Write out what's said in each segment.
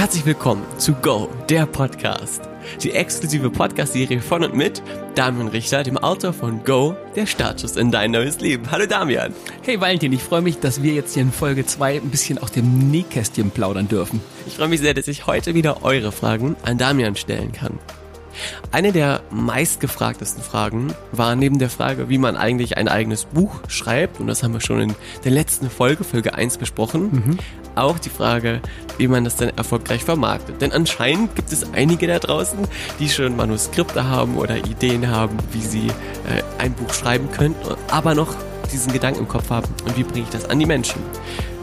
Herzlich willkommen zu Go, der Podcast. Die exklusive Podcast-Serie von und mit Damian Richter, dem Autor von Go, der Startschuss in dein neues Leben. Hallo Damian. Hey Valentin, ich freue mich, dass wir jetzt hier in Folge 2 ein bisschen aus dem Nähkästchen plaudern dürfen. Ich freue mich sehr, dass ich heute wieder eure Fragen an Damian stellen kann. Eine der meistgefragtesten Fragen war neben der Frage, wie man eigentlich ein eigenes Buch schreibt, und das haben wir schon in der letzten Folge, Folge 1 besprochen, mhm. auch die Frage, wie man das dann erfolgreich vermarktet. Denn anscheinend gibt es einige da draußen, die schon Manuskripte haben oder Ideen haben, wie sie äh, ein Buch schreiben könnten, aber noch diesen Gedanken im Kopf haben und wie bringe ich das an die Menschen.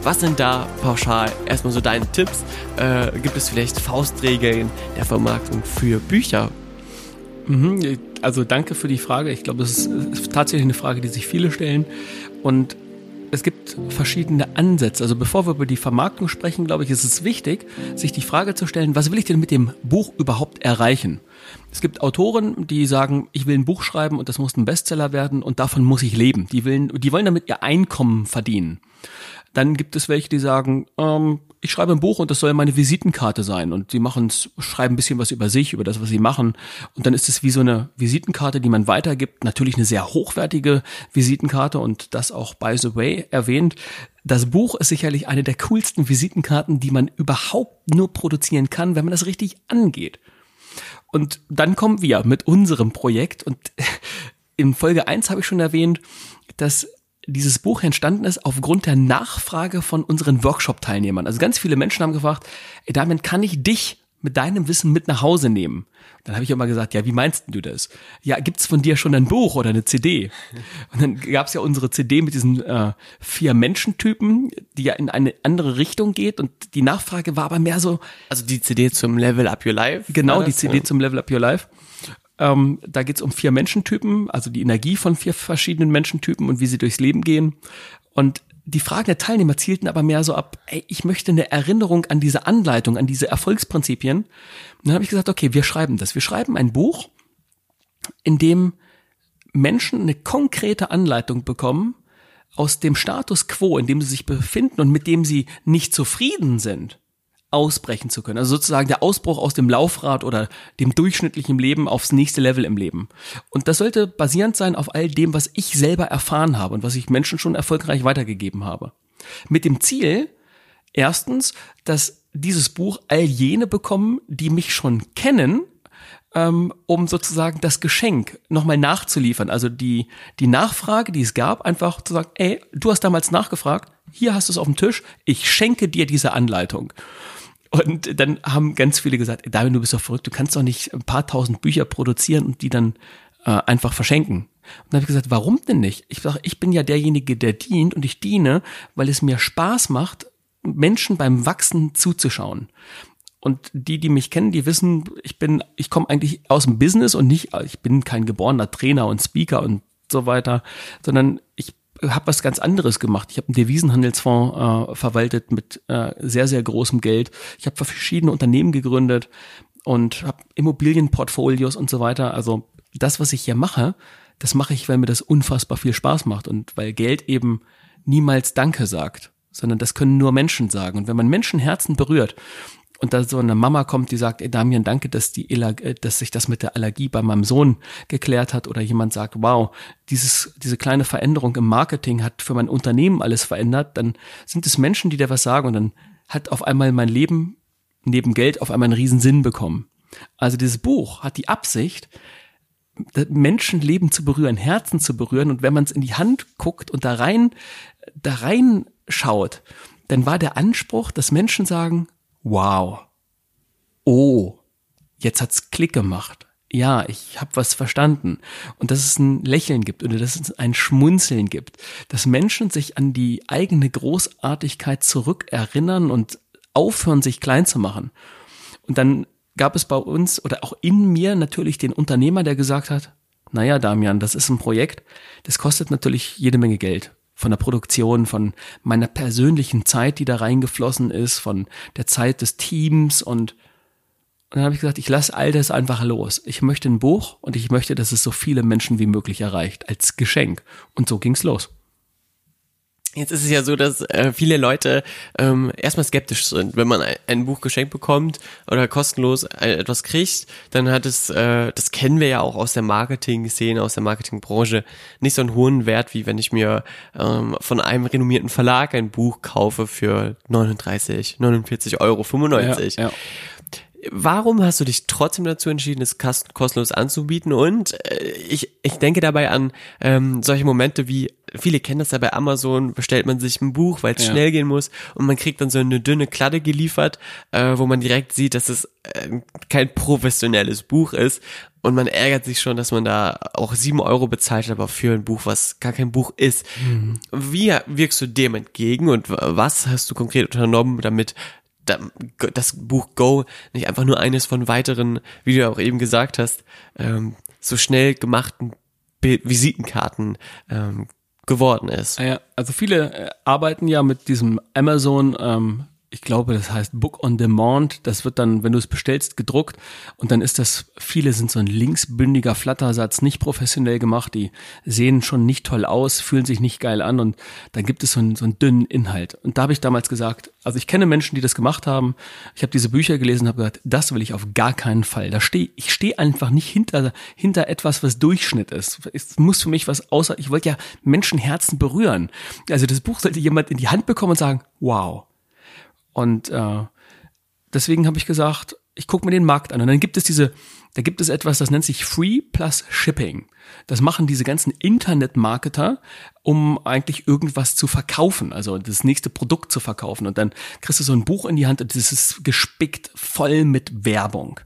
Was sind da pauschal erstmal so deine Tipps? Äh, gibt es vielleicht Faustregeln der Vermarktung für Bücher? Mhm, also danke für die Frage. Ich glaube, es ist tatsächlich eine Frage, die sich viele stellen. Und es gibt verschiedene Ansätze. Also bevor wir über die Vermarktung sprechen, glaube ich, ist es wichtig, sich die Frage zu stellen, was will ich denn mit dem Buch überhaupt erreichen? Es gibt Autoren, die sagen, ich will ein Buch schreiben und das muss ein Bestseller werden und davon muss ich leben. Die, wollen, die wollen damit ihr Einkommen verdienen. Dann gibt es welche, die sagen, ähm, ich schreibe ein Buch und das soll meine Visitenkarte sein. Und sie machen schreiben ein bisschen was über sich, über das, was sie machen. Und dann ist es wie so eine Visitenkarte, die man weitergibt. Natürlich eine sehr hochwertige Visitenkarte und das auch by the way erwähnt. Das Buch ist sicherlich eine der coolsten Visitenkarten, die man überhaupt nur produzieren kann, wenn man das richtig angeht. Und dann kommen wir mit unserem Projekt und in Folge eins habe ich schon erwähnt, dass dieses Buch entstanden ist aufgrund der Nachfrage von unseren Workshop-Teilnehmern. Also ganz viele Menschen haben gefragt, ey, damit kann ich dich mit deinem Wissen mit nach Hause nehmen. Dann habe ich immer gesagt, ja, wie meinst du das? Ja, gibt's von dir schon ein Buch oder eine CD? Und dann gab's ja unsere CD mit diesen äh, vier Menschentypen, die ja in eine andere Richtung geht. Und die Nachfrage war aber mehr so. Also die CD zum Level Up Your Life? Genau, die CD ja. zum Level Up Your Life. Ähm, da geht es um vier Menschentypen, also die Energie von vier verschiedenen Menschentypen und wie sie durchs Leben gehen. Und die Fragen der Teilnehmer zielten aber mehr so ab, ey, ich möchte eine Erinnerung an diese Anleitung, an diese Erfolgsprinzipien. Und dann habe ich gesagt, okay, wir schreiben das. Wir schreiben ein Buch, in dem Menschen eine konkrete Anleitung bekommen aus dem Status quo, in dem sie sich befinden und mit dem sie nicht zufrieden sind ausbrechen zu können. Also sozusagen der Ausbruch aus dem Laufrad oder dem durchschnittlichen Leben aufs nächste Level im Leben. Und das sollte basierend sein auf all dem, was ich selber erfahren habe und was ich Menschen schon erfolgreich weitergegeben habe. Mit dem Ziel, erstens, dass dieses Buch all jene bekommen, die mich schon kennen, ähm, um sozusagen das Geschenk nochmal nachzuliefern. Also die, die Nachfrage, die es gab, einfach zu sagen, ey, du hast damals nachgefragt, hier hast du es auf dem Tisch, ich schenke dir diese Anleitung. Und dann haben ganz viele gesagt, David, du bist doch verrückt, du kannst doch nicht ein paar tausend Bücher produzieren und die dann äh, einfach verschenken. Und dann habe ich gesagt, warum denn nicht? Ich sage, ich bin ja derjenige, der dient und ich diene, weil es mir Spaß macht, Menschen beim Wachsen zuzuschauen. Und die, die mich kennen, die wissen, ich bin, ich komme eigentlich aus dem Business und nicht, ich bin kein geborener Trainer und Speaker und so weiter, sondern habe was ganz anderes gemacht. Ich habe einen Devisenhandelsfonds äh, verwaltet mit äh, sehr, sehr großem Geld. Ich habe verschiedene Unternehmen gegründet und habe Immobilienportfolios und so weiter. Also das, was ich hier mache, das mache ich, weil mir das unfassbar viel Spaß macht und weil Geld eben niemals Danke sagt, sondern das können nur Menschen sagen. Und wenn man Menschenherzen berührt und da so eine Mama kommt, die sagt, ey Damian, danke, dass die äh, dass sich das mit der Allergie bei meinem Sohn geklärt hat. Oder jemand sagt, wow, dieses diese kleine Veränderung im Marketing hat für mein Unternehmen alles verändert, dann sind es Menschen, die da was sagen und dann hat auf einmal mein Leben neben Geld auf einmal einen riesen Sinn bekommen. Also dieses Buch hat die Absicht, Menschenleben zu berühren, Herzen zu berühren. Und wenn man es in die Hand guckt und da rein da rein schaut, dann war der Anspruch, dass Menschen sagen, wow, oh, jetzt hat's Klick gemacht. Ja, ich habe was verstanden. Und dass es ein Lächeln gibt oder dass es ein Schmunzeln gibt. Dass Menschen sich an die eigene Großartigkeit zurückerinnern und aufhören, sich klein zu machen. Und dann gab es bei uns oder auch in mir natürlich den Unternehmer, der gesagt hat, naja, Damian, das ist ein Projekt, das kostet natürlich jede Menge Geld von der Produktion, von meiner persönlichen Zeit, die da reingeflossen ist, von der Zeit des Teams und, und dann habe ich gesagt, ich lasse all das einfach los. Ich möchte ein Buch und ich möchte, dass es so viele Menschen wie möglich erreicht, als Geschenk. Und so ging's los. Jetzt ist es ja so, dass äh, viele Leute ähm, erstmal skeptisch sind, wenn man ein, ein Buch geschenkt bekommt oder kostenlos äh, etwas kriegt, dann hat es, äh, das kennen wir ja auch aus der Marketing-Szene, aus der Marketingbranche, nicht so einen hohen Wert, wie wenn ich mir ähm, von einem renommierten Verlag ein Buch kaufe für 39, 49 Euro, 95. Ja, ja. Warum hast du dich trotzdem dazu entschieden, es kostenlos anzubieten? Und äh, ich, ich denke dabei an ähm, solche Momente wie, viele kennen das ja bei Amazon, bestellt man sich ein Buch, weil es ja. schnell gehen muss und man kriegt dann so eine dünne Kladde geliefert, äh, wo man direkt sieht, dass es äh, kein professionelles Buch ist und man ärgert sich schon, dass man da auch sieben Euro bezahlt hat, aber für ein Buch, was gar kein Buch ist. Mhm. Wie wirkst du dem entgegen und was hast du konkret unternommen, damit das Buch Go nicht einfach nur eines von weiteren, wie du auch eben gesagt hast, ähm, so schnell gemachten Visitenkarten ähm, geworden ist. Ja, also viele äh, arbeiten ja mit diesem Amazon ähm, ich glaube, das heißt Book on Demand. Das wird dann, wenn du es bestellst, gedruckt und dann ist das, viele sind so ein linksbündiger Flattersatz, nicht professionell gemacht, die sehen schon nicht toll aus, fühlen sich nicht geil an und dann gibt es so einen, so einen dünnen Inhalt. Und da habe ich damals gesagt, also ich kenne Menschen, die das gemacht haben. Ich habe diese Bücher gelesen und habe gesagt, das will ich auf gar keinen Fall. Da stehe ich stehe einfach nicht hinter hinter etwas, was Durchschnitt ist. Es muss für mich was außer. Ich wollte ja Menschenherzen berühren. Also das Buch sollte jemand in die Hand bekommen und sagen, wow und äh, deswegen habe ich gesagt, ich gucke mir den Markt an. Und dann gibt es diese, da gibt es etwas, das nennt sich Free Plus Shipping. Das machen diese ganzen Internet-Marketer, um eigentlich irgendwas zu verkaufen, also das nächste Produkt zu verkaufen. Und dann kriegst du so ein Buch in die Hand und das ist gespickt voll mit Werbung.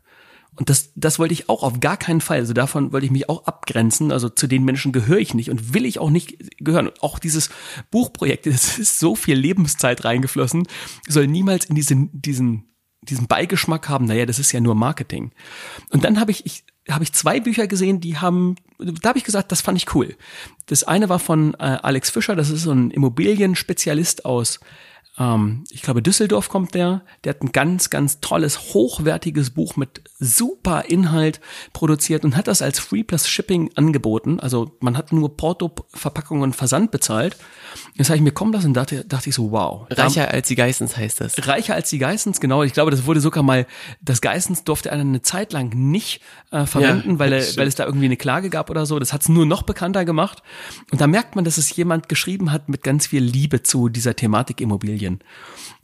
Und das, das wollte ich auch auf gar keinen Fall. Also davon wollte ich mich auch abgrenzen. Also zu den Menschen gehöre ich nicht und will ich auch nicht gehören. Und auch dieses Buchprojekt, das ist so viel Lebenszeit reingeflossen, soll niemals in diesen, diesen, diesen Beigeschmack haben, naja, das ist ja nur Marketing. Und dann habe ich, ich habe ich zwei Bücher gesehen, die haben, da habe ich gesagt, das fand ich cool. Das eine war von äh, Alex Fischer, das ist so ein Immobilienspezialist aus ähm, ich glaube, Düsseldorf kommt der. Der hat ein ganz, ganz tolles, hochwertiges Buch mit super Inhalt produziert und hat das als Free Plus Shipping angeboten. Also man hat nur Porto, Verpackung und Versand bezahlt. Jetzt habe ich mir kommen lassen und dachte, dachte ich so, wow. Reicher als die Geissens heißt das. Reicher als die Geissens, genau. Ich glaube, das wurde sogar mal, das Geissens durfte er eine Zeit lang nicht äh, verwenden, ja, weil, er, weil es da irgendwie eine Klage gab oder so. Das hat es nur noch bekannter gemacht. Und da merkt man, dass es jemand geschrieben hat mit ganz viel Liebe zu dieser Thematik Immobilien.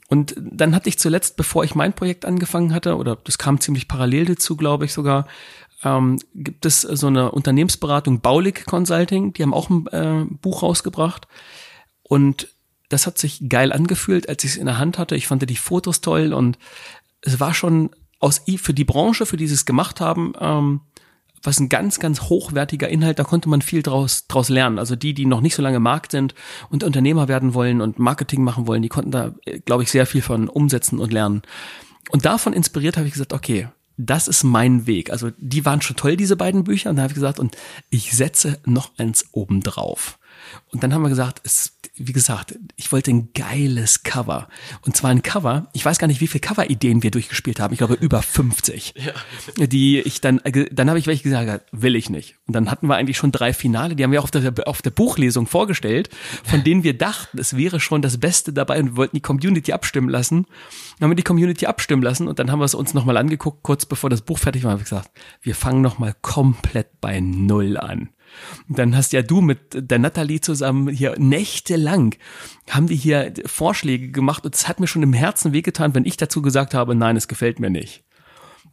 Und dann hatte ich zuletzt, bevor ich mein Projekt angefangen hatte, oder das kam ziemlich parallel dazu, glaube ich sogar, ähm, gibt es so eine Unternehmensberatung Baulig Consulting, die haben auch ein äh, Buch rausgebracht. Und das hat sich geil angefühlt, als ich es in der Hand hatte. Ich fand die Fotos toll und es war schon aus für die Branche, für die sie es gemacht haben, ähm, was ein ganz, ganz hochwertiger Inhalt, da konnte man viel draus, draus lernen. Also die, die noch nicht so lange Markt sind und Unternehmer werden wollen und Marketing machen wollen, die konnten da, glaube ich, sehr viel von umsetzen und lernen. Und davon inspiriert habe ich gesagt, okay, das ist mein Weg. Also die waren schon toll, diese beiden Bücher. Und da habe ich gesagt, und ich setze noch eins oben drauf. Und dann haben wir gesagt, es, wie gesagt, ich wollte ein geiles Cover. Und zwar ein Cover, ich weiß gar nicht, wie viele Cover-Ideen wir durchgespielt haben. Ich glaube, über 50. Ja. Die ich dann, äh, dann habe ich welche gesagt, will ich nicht. Und dann hatten wir eigentlich schon drei Finale, die haben wir auf der, auf der Buchlesung vorgestellt, von denen wir dachten, es wäre schon das Beste dabei und wir wollten die Community abstimmen lassen. Dann haben wir die Community abstimmen lassen und dann haben wir es uns nochmal angeguckt, kurz bevor das Buch fertig war, habe ich gesagt, wir fangen nochmal komplett bei Null an. Und dann hast ja du mit der Natalie zusammen hier nächtelang haben die hier Vorschläge gemacht und es hat mir schon im Herzen wehgetan, wenn ich dazu gesagt habe, nein, es gefällt mir nicht.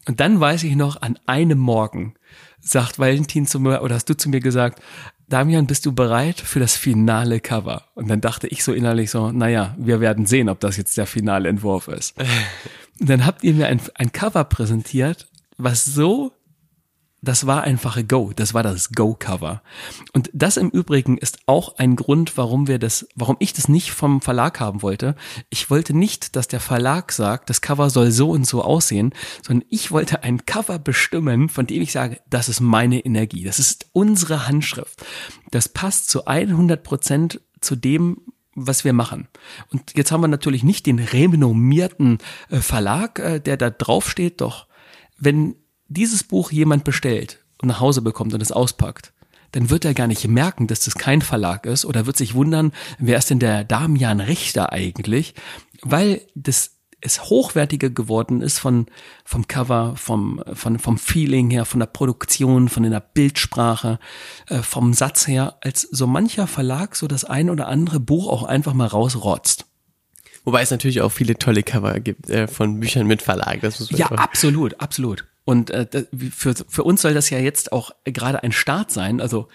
Und dann weiß ich noch, an einem Morgen sagt Valentin zu mir, oder hast du zu mir gesagt, Damian, bist du bereit für das finale Cover? Und dann dachte ich so innerlich so, naja, wir werden sehen, ob das jetzt der finale Entwurf ist. Und dann habt ihr mir ein, ein Cover präsentiert, was so das war einfach ein Go. Das war das Go-Cover. Und das im Übrigen ist auch ein Grund, warum wir das, warum ich das nicht vom Verlag haben wollte. Ich wollte nicht, dass der Verlag sagt, das Cover soll so und so aussehen, sondern ich wollte ein Cover bestimmen, von dem ich sage, das ist meine Energie. Das ist unsere Handschrift. Das passt zu 100 Prozent zu dem, was wir machen. Und jetzt haben wir natürlich nicht den renommierten äh, Verlag, äh, der da draufsteht, doch wenn dieses Buch jemand bestellt und nach Hause bekommt und es auspackt, dann wird er gar nicht merken, dass das kein Verlag ist oder wird sich wundern, wer ist denn der Damian Richter eigentlich, weil das es hochwertiger geworden ist von vom Cover, vom von vom Feeling her, von der Produktion, von der Bildsprache, äh, vom Satz her, als so mancher Verlag so das ein oder andere Buch auch einfach mal rausrotzt. Wobei es natürlich auch viele tolle Cover gibt äh, von Büchern mit Verlag. Das muss man ja, absolut, absolut. Und äh, für, für uns soll das ja jetzt auch gerade ein Start sein. Also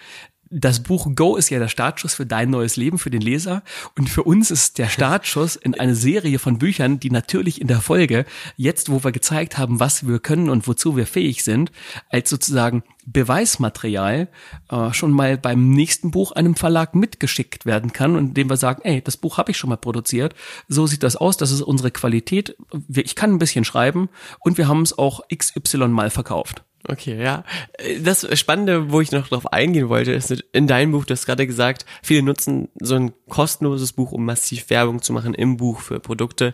das Buch Go ist ja der Startschuss für dein neues Leben, für den Leser. Und für uns ist der Startschuss in eine Serie von Büchern, die natürlich in der Folge, jetzt wo wir gezeigt haben, was wir können und wozu wir fähig sind, als sozusagen Beweismaterial äh, schon mal beim nächsten Buch einem Verlag mitgeschickt werden kann und dem wir sagen, ey, das Buch habe ich schon mal produziert, so sieht das aus, das ist unsere Qualität, ich kann ein bisschen schreiben und wir haben es auch XY mal verkauft. Okay, ja. Das Spannende, wo ich noch drauf eingehen wollte, ist in deinem Buch, du hast gerade gesagt, viele nutzen so ein kostenloses Buch, um massiv Werbung zu machen im Buch für Produkte.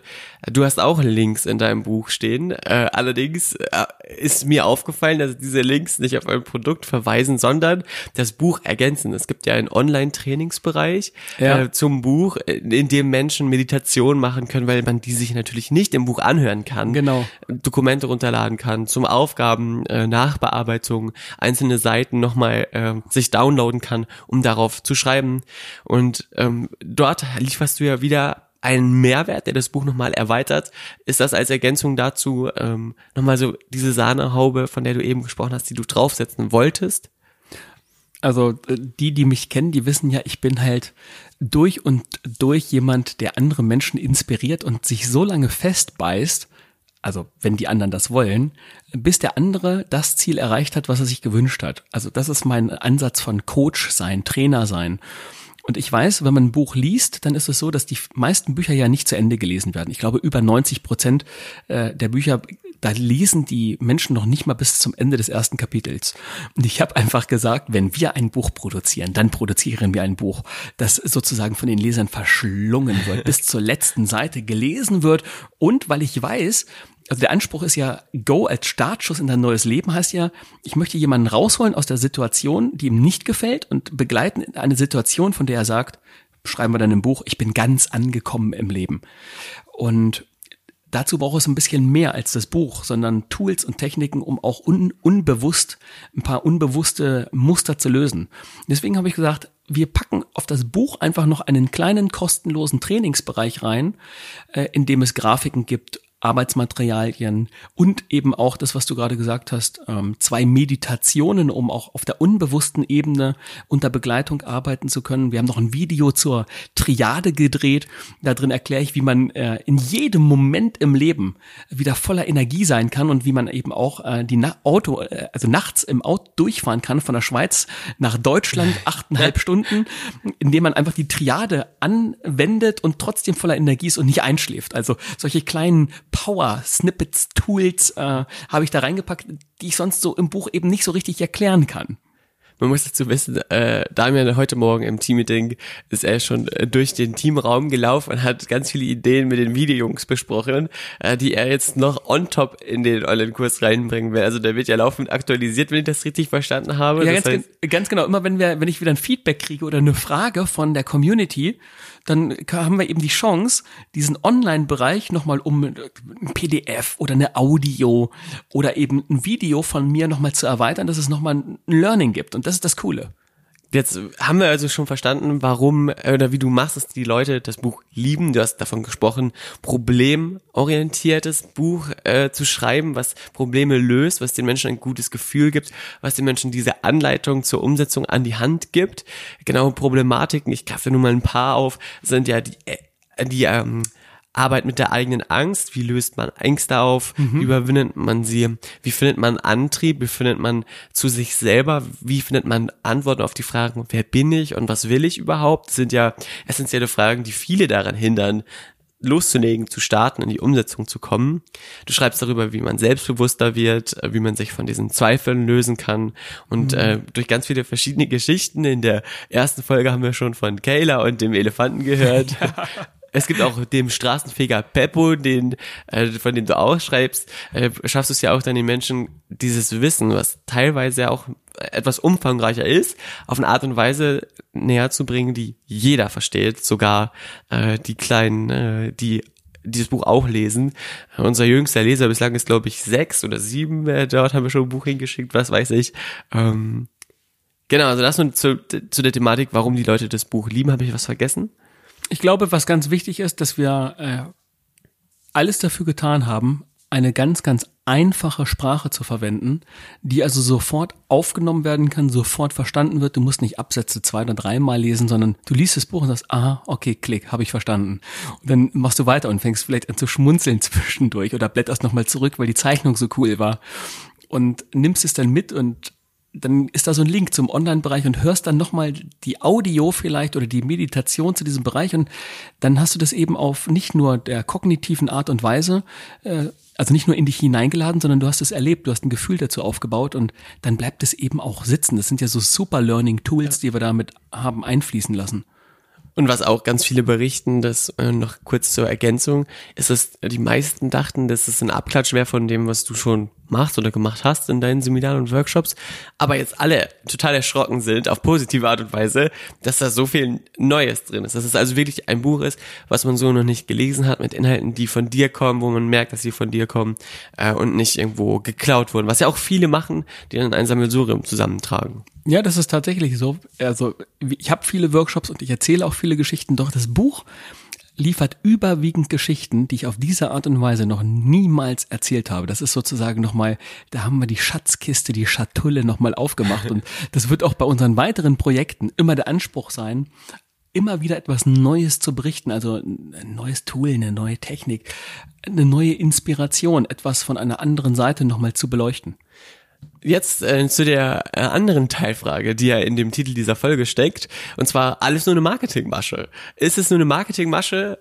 Du hast auch Links in deinem Buch stehen. Äh, allerdings äh, ist mir aufgefallen, dass diese Links nicht auf ein Produkt verweisen, sondern das Buch ergänzen. Es gibt ja einen Online-Trainingsbereich ja. äh, zum Buch, in dem Menschen Meditation machen können, weil man die sich natürlich nicht im Buch anhören kann. Genau. Dokumente runterladen kann, zum Aufgaben äh, Nachbearbeitung, einzelne Seiten nochmal äh, sich downloaden kann, um darauf zu schreiben. Und ähm, dort lieferst du ja wieder einen Mehrwert, der das Buch nochmal erweitert. Ist das als Ergänzung dazu ähm, nochmal so diese Sahnehaube, von der du eben gesprochen hast, die du draufsetzen wolltest? Also äh, die, die mich kennen, die wissen ja, ich bin halt durch und durch jemand, der andere Menschen inspiriert und sich so lange festbeißt, also wenn die anderen das wollen, bis der andere das Ziel erreicht hat, was er sich gewünscht hat. Also das ist mein Ansatz von Coach sein, Trainer sein. Und ich weiß, wenn man ein Buch liest, dann ist es so, dass die meisten Bücher ja nicht zu Ende gelesen werden. Ich glaube, über 90 Prozent äh, der Bücher da lesen die Menschen noch nicht mal bis zum Ende des ersten Kapitels. Und ich habe einfach gesagt, wenn wir ein Buch produzieren, dann produzieren wir ein Buch, das sozusagen von den Lesern verschlungen wird, bis zur letzten Seite gelesen wird. Und weil ich weiß, also der Anspruch ist ja, Go als Startschuss in dein neues Leben heißt ja, ich möchte jemanden rausholen aus der Situation, die ihm nicht gefällt und begleiten in eine Situation, von der er sagt, schreiben wir dann im Buch, ich bin ganz angekommen im Leben. Und dazu braucht es ein bisschen mehr als das Buch, sondern Tools und Techniken, um auch un unbewusst ein paar unbewusste Muster zu lösen. Deswegen habe ich gesagt, wir packen auf das Buch einfach noch einen kleinen kostenlosen Trainingsbereich rein, äh, in dem es Grafiken gibt, Arbeitsmaterialien und eben auch das, was du gerade gesagt hast, ähm, zwei Meditationen, um auch auf der unbewussten Ebene unter Begleitung arbeiten zu können. Wir haben noch ein Video zur Triade gedreht. Da drin erkläre ich, wie man äh, in jedem Moment im Leben wieder voller Energie sein kann und wie man eben auch äh, die Auto, äh, also nachts im Auto durchfahren kann von der Schweiz nach Deutschland, achteinhalb Stunden, indem man einfach die Triade anwendet und trotzdem voller Energie ist und nicht einschläft. Also solche kleinen Power Snippets Tools äh, habe ich da reingepackt, die ich sonst so im Buch eben nicht so richtig erklären kann. Man muss dazu wissen, äh, Damian heute Morgen im Teammeeting ist er schon äh, durch den Teamraum gelaufen und hat ganz viele Ideen mit den Videojungs besprochen, äh, die er jetzt noch on top in den Online-Kurs reinbringen will. Also der wird ja laufend aktualisiert, wenn ich das richtig verstanden habe. Ja, das ganz, heißt, ganz genau. Immer wenn wir, wenn ich wieder ein Feedback kriege oder eine Frage von der Community, dann haben wir eben die Chance, diesen Online-Bereich nochmal um ein PDF oder eine Audio oder eben ein Video von mir nochmal zu erweitern, dass es nochmal ein Learning gibt. Und das ist das Coole. Jetzt haben wir also schon verstanden, warum äh, oder wie du machst, dass die Leute das Buch lieben. Du hast davon gesprochen, problemorientiertes Buch äh, zu schreiben, was Probleme löst, was den Menschen ein gutes Gefühl gibt, was den Menschen diese Anleitung zur Umsetzung an die Hand gibt. Genau Problematiken, ich greife nur mal ein paar auf, sind ja die, äh, die ähm, Arbeit mit der eigenen Angst, wie löst man Ängste auf, mhm. wie überwindet man sie, wie findet man Antrieb, wie findet man zu sich selber, wie findet man Antworten auf die Fragen, wer bin ich und was will ich überhaupt, das sind ja essentielle Fragen, die viele daran hindern, loszulegen, zu starten, in die Umsetzung zu kommen. Du schreibst darüber, wie man selbstbewusster wird, wie man sich von diesen Zweifeln lösen kann und mhm. äh, durch ganz viele verschiedene Geschichten. In der ersten Folge haben wir schon von Kayla und dem Elefanten gehört. ja. es gibt auch dem Straßenfeger Peppo, den, äh, von dem du auch schreibst, äh, schaffst du es ja auch dann den Menschen dieses Wissen, was teilweise auch etwas umfangreicher ist, auf eine Art und Weise näher zu bringen, die jeder versteht, sogar äh, die kleinen, äh, die dieses Buch auch lesen. Unser jüngster Leser bislang ist, glaube ich, sechs oder sieben. Äh, dort haben wir schon ein Buch hingeschickt, was weiß ich. Ähm, genau, also das nun zu, zu der Thematik, warum die Leute das Buch lieben. Habe ich was vergessen? Ich glaube, was ganz wichtig ist, dass wir äh, alles dafür getan haben, eine ganz, ganz einfache Sprache zu verwenden, die also sofort aufgenommen werden kann, sofort verstanden wird. Du musst nicht Absätze zwei oder dreimal lesen, sondern du liest das Buch und sagst, aha, okay, klick, habe ich verstanden. Und dann machst du weiter und fängst vielleicht an zu schmunzeln zwischendurch oder blätterst nochmal zurück, weil die Zeichnung so cool war. Und nimmst es dann mit und dann ist da so ein Link zum Online-Bereich und hörst dann nochmal die Audio vielleicht oder die Meditation zu diesem Bereich und dann hast du das eben auf nicht nur der kognitiven Art und Weise, äh, also nicht nur in dich hineingeladen, sondern du hast es erlebt, du hast ein Gefühl dazu aufgebaut und dann bleibt es eben auch sitzen. Das sind ja so super Learning Tools, ja. die wir damit haben einfließen lassen. Und was auch ganz viele berichten, das äh, noch kurz zur Ergänzung, ist, dass die meisten dachten, dass es ein Abklatsch wäre von dem, was du schon machst oder gemacht hast in deinen Seminaren und Workshops, aber jetzt alle total erschrocken sind, auf positive Art und Weise, dass da so viel Neues drin ist. Dass es also wirklich ein Buch ist, was man so noch nicht gelesen hat, mit Inhalten, die von dir kommen, wo man merkt, dass sie von dir kommen äh, und nicht irgendwo geklaut wurden. Was ja auch viele machen, die dann ein Sammelsurium zusammentragen. Ja, das ist tatsächlich so. Also ich habe viele Workshops und ich erzähle auch viele Geschichten, doch das Buch liefert überwiegend Geschichten, die ich auf diese Art und Weise noch niemals erzählt habe. Das ist sozusagen nochmal, da haben wir die Schatzkiste, die Schatulle nochmal aufgemacht. Und das wird auch bei unseren weiteren Projekten immer der Anspruch sein, immer wieder etwas Neues zu berichten, also ein neues Tool, eine neue Technik, eine neue Inspiration, etwas von einer anderen Seite nochmal zu beleuchten. Jetzt äh, zu der äh, anderen Teilfrage, die ja in dem Titel dieser Folge steckt, und zwar alles nur eine Marketingmasche. Ist es nur eine Marketingmasche?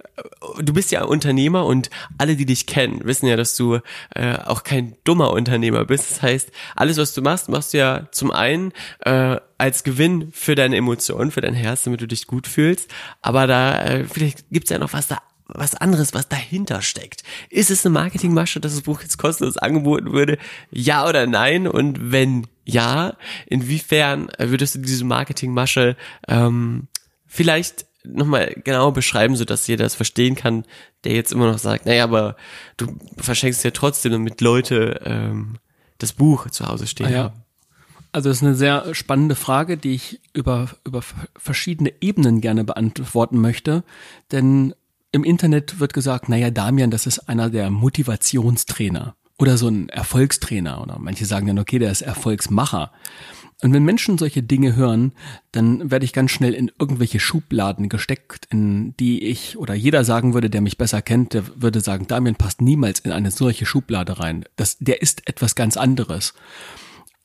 Du bist ja Unternehmer und alle, die dich kennen, wissen ja, dass du äh, auch kein dummer Unternehmer bist. Das heißt, alles, was du machst, machst du ja zum einen äh, als Gewinn für deine Emotionen, für dein Herz, damit du dich gut fühlst. Aber da äh, vielleicht gibt's ja noch was da was anderes, was dahinter steckt. Ist es eine Marketingmasche, dass das Buch jetzt kostenlos angeboten würde? Ja oder nein? Und wenn ja, inwiefern würdest du diese Marketingmasche ähm, vielleicht nochmal genau beschreiben, so dass jeder das verstehen kann, der jetzt immer noch sagt, naja, aber du verschenkst ja trotzdem, damit Leute ähm, das Buch zu Hause stehen ah, ja. Also das ist eine sehr spannende Frage, die ich über, über verschiedene Ebenen gerne beantworten möchte. Denn im Internet wird gesagt, naja, Damian, das ist einer der Motivationstrainer oder so ein Erfolgstrainer oder manche sagen dann, okay, der ist Erfolgsmacher. Und wenn Menschen solche Dinge hören, dann werde ich ganz schnell in irgendwelche Schubladen gesteckt, in die ich oder jeder sagen würde, der mich besser kennt, der würde sagen, Damian passt niemals in eine solche Schublade rein. Das, der ist etwas ganz anderes.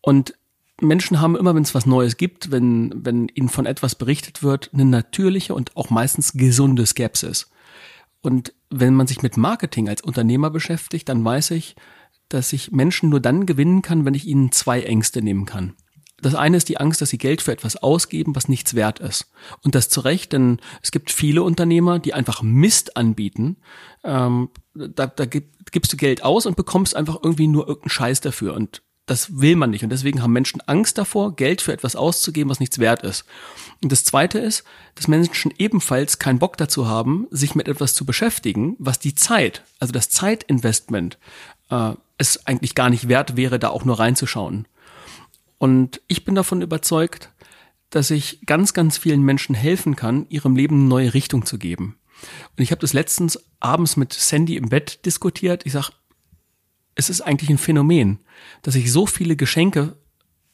Und Menschen haben immer, wenn es was Neues gibt, wenn, wenn ihnen von etwas berichtet wird, eine natürliche und auch meistens gesunde Skepsis. Und wenn man sich mit Marketing als Unternehmer beschäftigt, dann weiß ich, dass ich Menschen nur dann gewinnen kann, wenn ich ihnen zwei Ängste nehmen kann. Das eine ist die Angst, dass sie Geld für etwas ausgeben, was nichts wert ist. Und das zu Recht, denn es gibt viele Unternehmer, die einfach Mist anbieten. Ähm, da, da gibst du Geld aus und bekommst einfach irgendwie nur irgendeinen Scheiß dafür. Und das will man nicht. Und deswegen haben Menschen Angst davor, Geld für etwas auszugeben, was nichts wert ist. Und das Zweite ist, dass Menschen ebenfalls keinen Bock dazu haben, sich mit etwas zu beschäftigen, was die Zeit, also das Zeitinvestment, äh, es eigentlich gar nicht wert wäre, da auch nur reinzuschauen. Und ich bin davon überzeugt, dass ich ganz, ganz vielen Menschen helfen kann, ihrem Leben eine neue Richtung zu geben. Und ich habe das letztens abends mit Sandy im Bett diskutiert. Ich sag, es ist eigentlich ein Phänomen, dass ich so viele Geschenke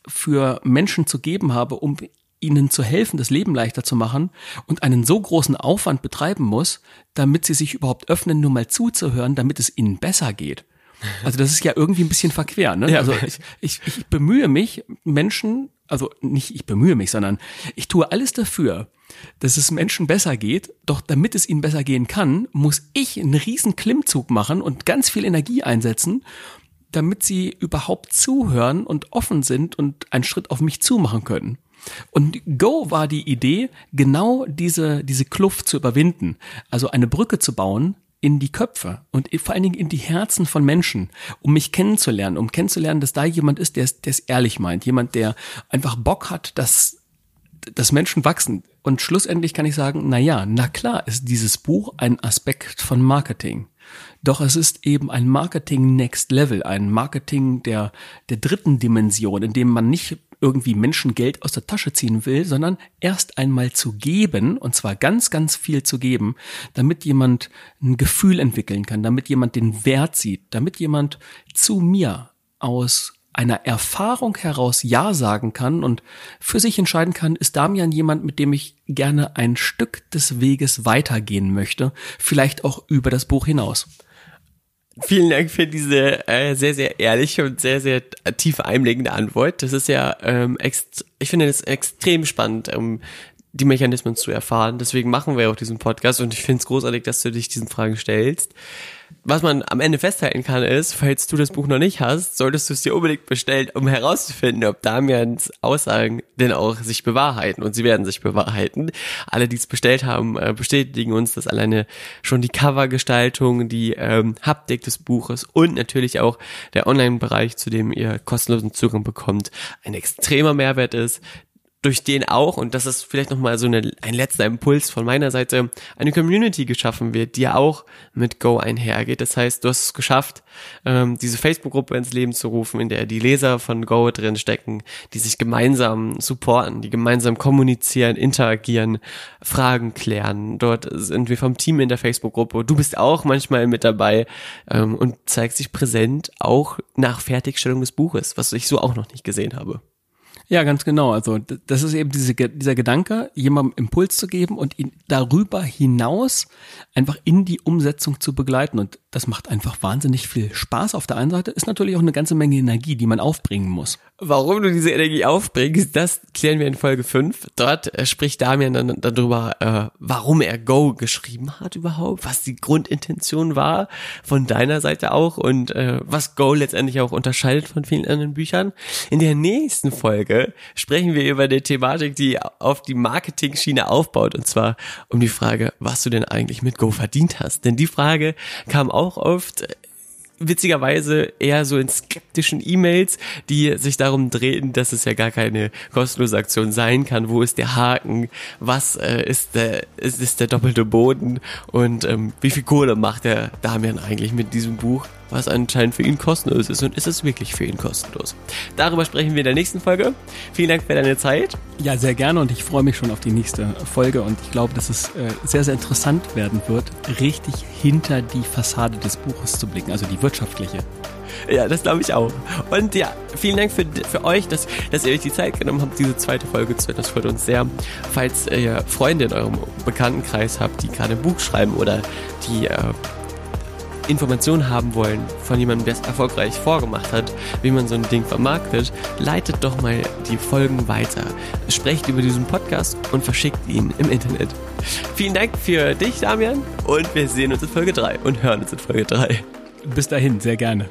für Menschen zu geben habe, um ihnen zu helfen, das Leben leichter zu machen und einen so großen Aufwand betreiben muss, damit sie sich überhaupt öffnen, nur mal zuzuhören, damit es ihnen besser geht. Also das ist ja irgendwie ein bisschen verquer. Ne? Ja. Also ich, ich, ich bemühe mich, Menschen, also nicht ich bemühe mich, sondern ich tue alles dafür, dass es Menschen besser geht. Doch damit es ihnen besser gehen kann, muss ich einen riesen Klimmzug machen und ganz viel Energie einsetzen, damit sie überhaupt zuhören und offen sind und einen Schritt auf mich zumachen können. Und Go war die Idee, genau diese, diese Kluft zu überwinden. Also eine Brücke zu bauen in die Köpfe und vor allen Dingen in die Herzen von Menschen, um mich kennenzulernen, um kennenzulernen, dass da jemand ist, der es ehrlich meint, jemand, der einfach Bock hat, dass, dass Menschen wachsen. Und schlussendlich kann ich sagen, na ja, na klar ist dieses Buch ein Aspekt von Marketing. Doch es ist eben ein Marketing Next Level, ein Marketing der, der dritten Dimension, in dem man nicht irgendwie Menschen Geld aus der Tasche ziehen will, sondern erst einmal zu geben, und zwar ganz, ganz viel zu geben, damit jemand ein Gefühl entwickeln kann, damit jemand den Wert sieht, damit jemand zu mir aus einer Erfahrung heraus Ja sagen kann und für sich entscheiden kann, ist Damian jemand, mit dem ich gerne ein Stück des Weges weitergehen möchte, vielleicht auch über das Buch hinaus. Vielen Dank für diese äh, sehr, sehr ehrliche und sehr, sehr tiefe einblickende Antwort. Das ist ja, ähm, ext ich finde das extrem spannend, um die Mechanismen zu erfahren. Deswegen machen wir auch diesen Podcast und ich finde es großartig, dass du dich diesen Fragen stellst was man am Ende festhalten kann, ist, falls du das Buch noch nicht hast, solltest du es dir unbedingt bestellen, um herauszufinden, ob Damians Aussagen denn auch sich bewahrheiten. Und sie werden sich bewahrheiten. Alle, die es bestellt haben, äh, bestätigen uns, dass alleine schon die Covergestaltung, die ähm, Haptik des Buches und natürlich auch der Online-Bereich, zu dem ihr kostenlosen Zugang bekommt, ein extremer Mehrwert ist durch den auch, und das ist vielleicht nochmal so eine, ein letzter Impuls von meiner Seite, eine Community geschaffen wird, die ja auch mit Go einhergeht. Das heißt, du hast es geschafft, ähm, diese Facebook-Gruppe ins Leben zu rufen, in der die Leser von Go drin stecken, die sich gemeinsam supporten, die gemeinsam kommunizieren, interagieren, Fragen klären. Dort sind wir vom Team in der Facebook-Gruppe. Du bist auch manchmal mit dabei ähm, und zeigst dich präsent, auch nach Fertigstellung des Buches, was ich so auch noch nicht gesehen habe. Ja, ganz genau. Also das ist eben diese, dieser Gedanke, jemandem Impuls zu geben und ihn darüber hinaus einfach in die Umsetzung zu begleiten. Und das macht einfach wahnsinnig viel Spaß auf der einen Seite, ist natürlich auch eine ganze Menge Energie, die man aufbringen muss. Warum du diese Energie aufbringst, das klären wir in Folge 5. Dort äh, spricht Damian dann darüber, äh, warum er Go geschrieben hat überhaupt, was die Grundintention war von deiner Seite auch und äh, was Go letztendlich auch unterscheidet von vielen anderen Büchern. In der nächsten Folge sprechen wir über eine Thematik, die auf die Marketing-Schiene aufbaut. Und zwar um die Frage, was du denn eigentlich mit Go verdient hast. Denn die Frage kam auch oft witzigerweise eher so in skeptischen E-Mails, die sich darum drehen, dass es ja gar keine kostenlose Aktion sein kann. Wo ist der Haken? Was äh, ist der ist, ist der doppelte Boden? Und ähm, wie viel Kohle macht der Damian eigentlich mit diesem Buch? Was anscheinend für ihn kostenlos ist und ist es wirklich für ihn kostenlos? Darüber sprechen wir in der nächsten Folge. Vielen Dank für deine Zeit. Ja, sehr gerne und ich freue mich schon auf die nächste Folge und ich glaube, dass es äh, sehr, sehr interessant werden wird, richtig hinter die Fassade des Buches zu blicken, also die wirtschaftliche. Ja, das glaube ich auch. Und ja, vielen Dank für, für euch, dass, dass ihr euch die Zeit genommen habt, diese zweite Folge zu hören. Das freut uns sehr. Falls ihr Freunde in eurem Bekanntenkreis habt, die gerade ein Buch schreiben oder die äh, Informationen haben wollen von jemandem, der es erfolgreich vorgemacht hat, wie man so ein Ding vermarktet, leitet doch mal die Folgen weiter. Sprecht über diesen Podcast und verschickt ihn im Internet. Vielen Dank für dich, Damian, und wir sehen uns in Folge 3 und hören uns in Folge 3. Bis dahin, sehr gerne.